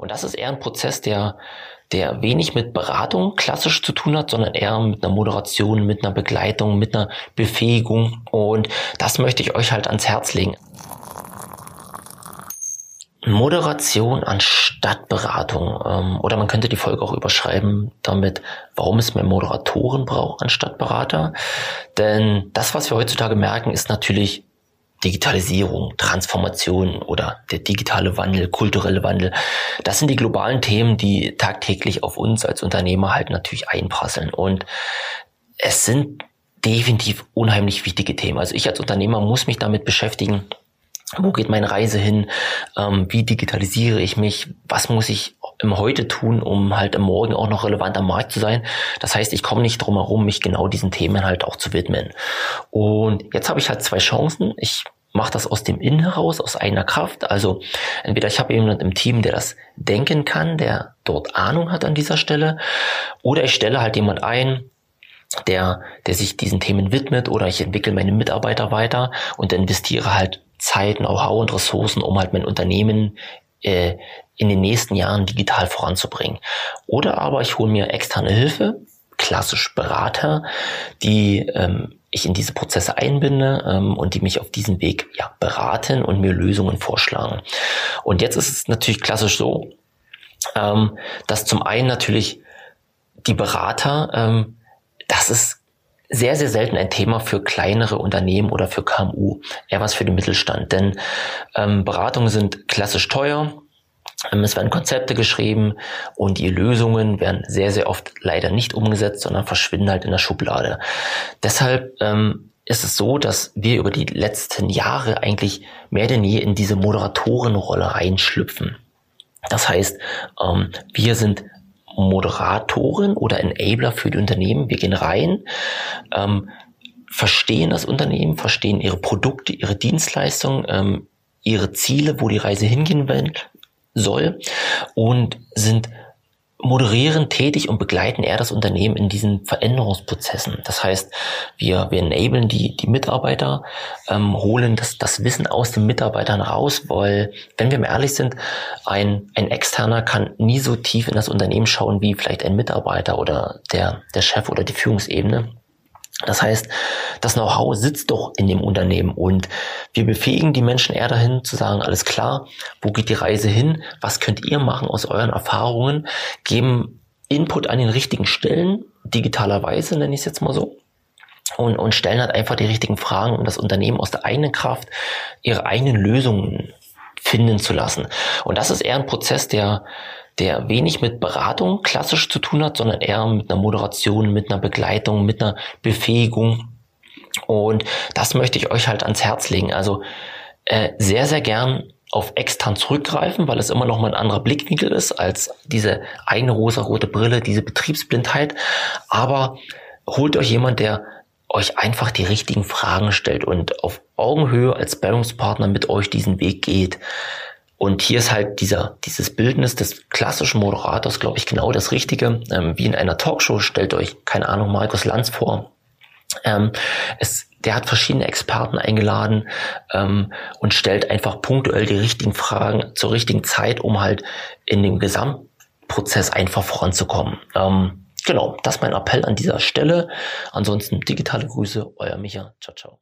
Und das ist eher ein Prozess, der, der wenig mit Beratung klassisch zu tun hat, sondern eher mit einer Moderation, mit einer Begleitung, mit einer Befähigung. Und das möchte ich euch halt ans Herz legen. Moderation anstatt Beratung. Ähm, oder man könnte die Folge auch überschreiben damit, warum es mehr Moderatoren braucht anstatt Berater. Denn das, was wir heutzutage merken, ist natürlich Digitalisierung, Transformation oder der digitale Wandel, kulturelle Wandel. Das sind die globalen Themen, die tagtäglich auf uns als Unternehmer halt natürlich einprasseln. Und es sind definitiv unheimlich wichtige Themen. Also ich als Unternehmer muss mich damit beschäftigen, wo geht meine Reise hin? Ähm, wie digitalisiere ich mich? Was muss ich im Heute tun, um halt im Morgen auch noch relevant am Markt zu sein? Das heißt, ich komme nicht drum herum, mich genau diesen Themen halt auch zu widmen. Und jetzt habe ich halt zwei Chancen. Ich mache das aus dem Innen heraus, aus eigener Kraft. Also entweder ich habe jemanden im Team, der das denken kann, der dort Ahnung hat an dieser Stelle, oder ich stelle halt jemand ein, der, der sich diesen Themen widmet, oder ich entwickle meine Mitarbeiter weiter und investiere halt Zeit, Know-how und Ressourcen, um halt mein Unternehmen äh, in den nächsten Jahren digital voranzubringen. Oder aber ich hole mir externe Hilfe, klassisch Berater, die ähm, ich in diese Prozesse einbinde ähm, und die mich auf diesem Weg ja, beraten und mir Lösungen vorschlagen. Und jetzt ist es natürlich klassisch so, ähm, dass zum einen natürlich die Berater, ähm, das ist sehr, sehr selten ein Thema für kleinere Unternehmen oder für KMU, eher was für den Mittelstand. Denn ähm, Beratungen sind klassisch teuer, ähm, es werden Konzepte geschrieben und die Lösungen werden sehr, sehr oft leider nicht umgesetzt, sondern verschwinden halt in der Schublade. Deshalb ähm, ist es so, dass wir über die letzten Jahre eigentlich mehr denn je in diese Moderatorenrolle reinschlüpfen. Das heißt, ähm, wir sind Moderatoren oder Enabler für die Unternehmen. Wir gehen rein, ähm, verstehen das Unternehmen, verstehen ihre Produkte, ihre Dienstleistungen, ähm, ihre Ziele, wo die Reise hingehen soll und sind moderieren tätig und begleiten eher das Unternehmen in diesen Veränderungsprozessen. Das heißt, wir, wir enablen die, die Mitarbeiter, ähm, holen das, das Wissen aus den Mitarbeitern raus, weil, wenn wir mal ehrlich sind, ein, ein Externer kann nie so tief in das Unternehmen schauen wie vielleicht ein Mitarbeiter oder der, der Chef oder die Führungsebene. Das heißt, das Know-how sitzt doch in dem Unternehmen und wir befähigen die Menschen eher dahin zu sagen, alles klar, wo geht die Reise hin? Was könnt ihr machen aus euren Erfahrungen? Geben Input an den richtigen Stellen, digitalerweise nenne ich es jetzt mal so. Und, und stellen halt einfach die richtigen Fragen, um das Unternehmen aus der eigenen Kraft ihre eigenen Lösungen finden zu lassen. Und das ist eher ein Prozess, der der wenig mit Beratung klassisch zu tun hat, sondern eher mit einer Moderation, mit einer Begleitung, mit einer Befähigung. Und das möchte ich euch halt ans Herz legen. Also äh, sehr, sehr gern auf extern zurückgreifen, weil es immer noch mal ein anderer Blickwinkel ist als diese eine rosa-rote Brille, diese Betriebsblindheit. Aber holt euch jemand, der euch einfach die richtigen Fragen stellt und auf Augenhöhe als Bildungspartner mit euch diesen Weg geht. Und hier ist halt dieser, dieses Bildnis des klassischen Moderators, glaube ich, genau das Richtige. Ähm, wie in einer Talkshow, stellt euch, keine Ahnung, Markus Lanz vor. Ähm, es, der hat verschiedene Experten eingeladen ähm, und stellt einfach punktuell die richtigen Fragen zur richtigen Zeit, um halt in dem Gesamtprozess einfach voranzukommen. Ähm, genau, das ist mein Appell an dieser Stelle. Ansonsten digitale Grüße, euer Micha. Ciao, ciao.